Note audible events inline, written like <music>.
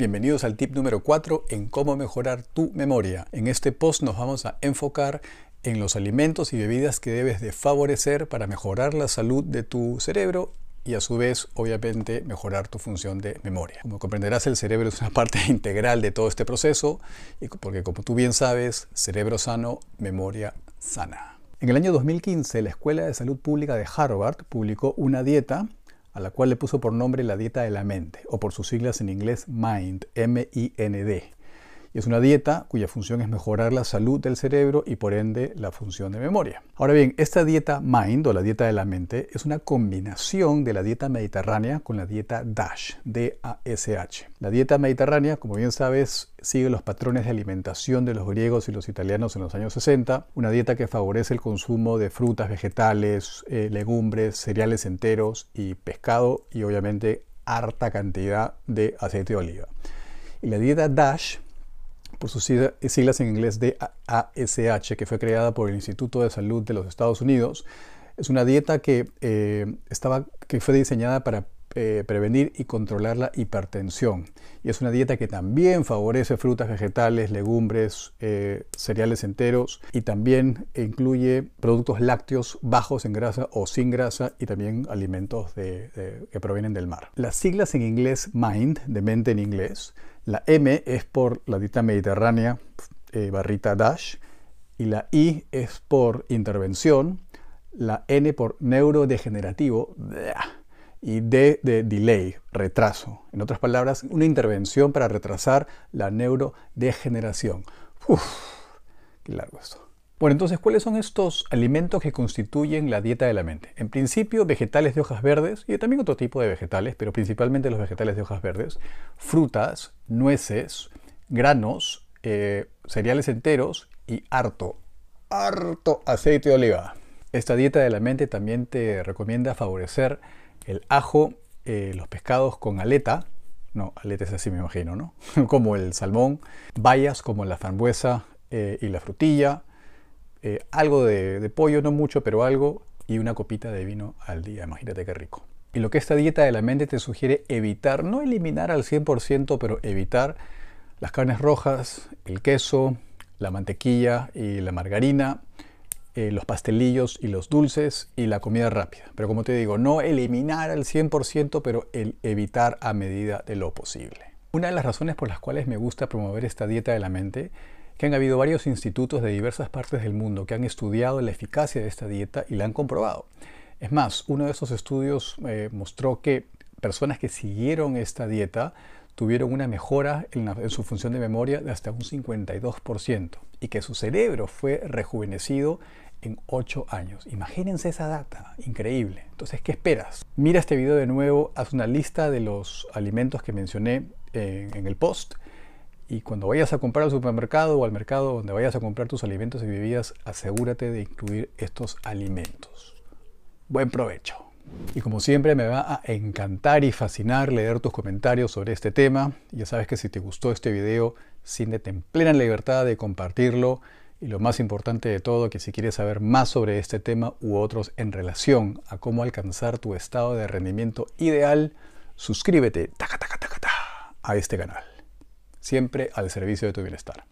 Bienvenidos al tip número 4 en cómo mejorar tu memoria. En este post nos vamos a enfocar en los alimentos y bebidas que debes de favorecer para mejorar la salud de tu cerebro y a su vez obviamente mejorar tu función de memoria. Como comprenderás el cerebro es una <laughs> parte integral de todo este proceso y porque como tú bien sabes, cerebro sano, memoria sana. En el año 2015 la Escuela de Salud Pública de Harvard publicó una dieta a la cual le puso por nombre la dieta de la mente, o por sus siglas en inglés MIND, M-I-N-D. Es una dieta cuya función es mejorar la salud del cerebro y por ende la función de memoria. Ahora bien, esta dieta MIND o la dieta de la mente es una combinación de la dieta mediterránea con la dieta DASH, D-A-S-H. La dieta mediterránea, como bien sabes, sigue los patrones de alimentación de los griegos y los italianos en los años 60, una dieta que favorece el consumo de frutas, vegetales, eh, legumbres, cereales enteros y pescado y obviamente harta cantidad de aceite de oliva. Y la dieta DASH por sus siglas en inglés de ASH, que fue creada por el Instituto de Salud de los Estados Unidos. Es una dieta que, eh, estaba, que fue diseñada para eh, prevenir y controlar la hipertensión. Y es una dieta que también favorece frutas, vegetales, legumbres, eh, cereales enteros y también incluye productos lácteos bajos en grasa o sin grasa y también alimentos que provienen del mar. Las siglas en inglés MIND, de mente en inglés, la M es por la dieta mediterránea, eh, barrita DASH, y la I es por intervención, la N por neurodegenerativo, y D de delay, retraso. En otras palabras, una intervención para retrasar la neurodegeneración. Uf, qué largo esto. Bueno, entonces, ¿cuáles son estos alimentos que constituyen la dieta de la mente? En principio, vegetales de hojas verdes y también otro tipo de vegetales, pero principalmente los vegetales de hojas verdes, frutas, nueces, granos, eh, cereales enteros y harto, harto aceite de oliva. Esta dieta de la mente también te recomienda favorecer el ajo, eh, los pescados con aleta, no, aleta es así me imagino, ¿no? <laughs> como el salmón, bayas como la frambuesa eh, y la frutilla, eh, algo de, pollo, no mucho, pero algo, y una copita de vino al día. Imagínate qué rico. Y lo que esta dieta de la mente te sugiere evitar, no eliminar al 100%, pero evitar las carnes rojas, el queso, la mantequilla y la margarina, eh, los pastelillos y los dulces y la comida rápida. Pero como te digo, no eliminar al 100%, pero evitar a medida de lo posible. Una de las razones por las cuales me gusta promover esta dieta de la mente que han habido varios institutos de diversas partes del mundo que han estudiado la eficacia de esta dieta y la han comprobado. Es más, uno de esos estudios eh, mostró que personas que siguieron esta dieta tuvieron una mejora en, su función de memoria de hasta un 52% y que su cerebro fue rejuvenecido en 8 años. Imagínense esa data, increíble. Entonces, ¿qué esperas? Mira este video de nuevo, haz una lista de los alimentos que mencioné en el post y cuando vayas a comprar al supermercado o al mercado donde vayas a comprar tus alimentos y bebidas, asegúrate de incluir estos alimentos. Buen provecho. Y como siempre me va a encantar y fascinar leer tus comentarios sobre este tema. Ya sabes que si te gustó este video, siéntete en plena libertad de compartirlo. Y lo más importante de todo, que si quieres saber más sobre este tema u otros en relación a cómo alcanzar tu estado de rendimiento ideal, suscríbete a este canal siempre al servicio de tu bienestar.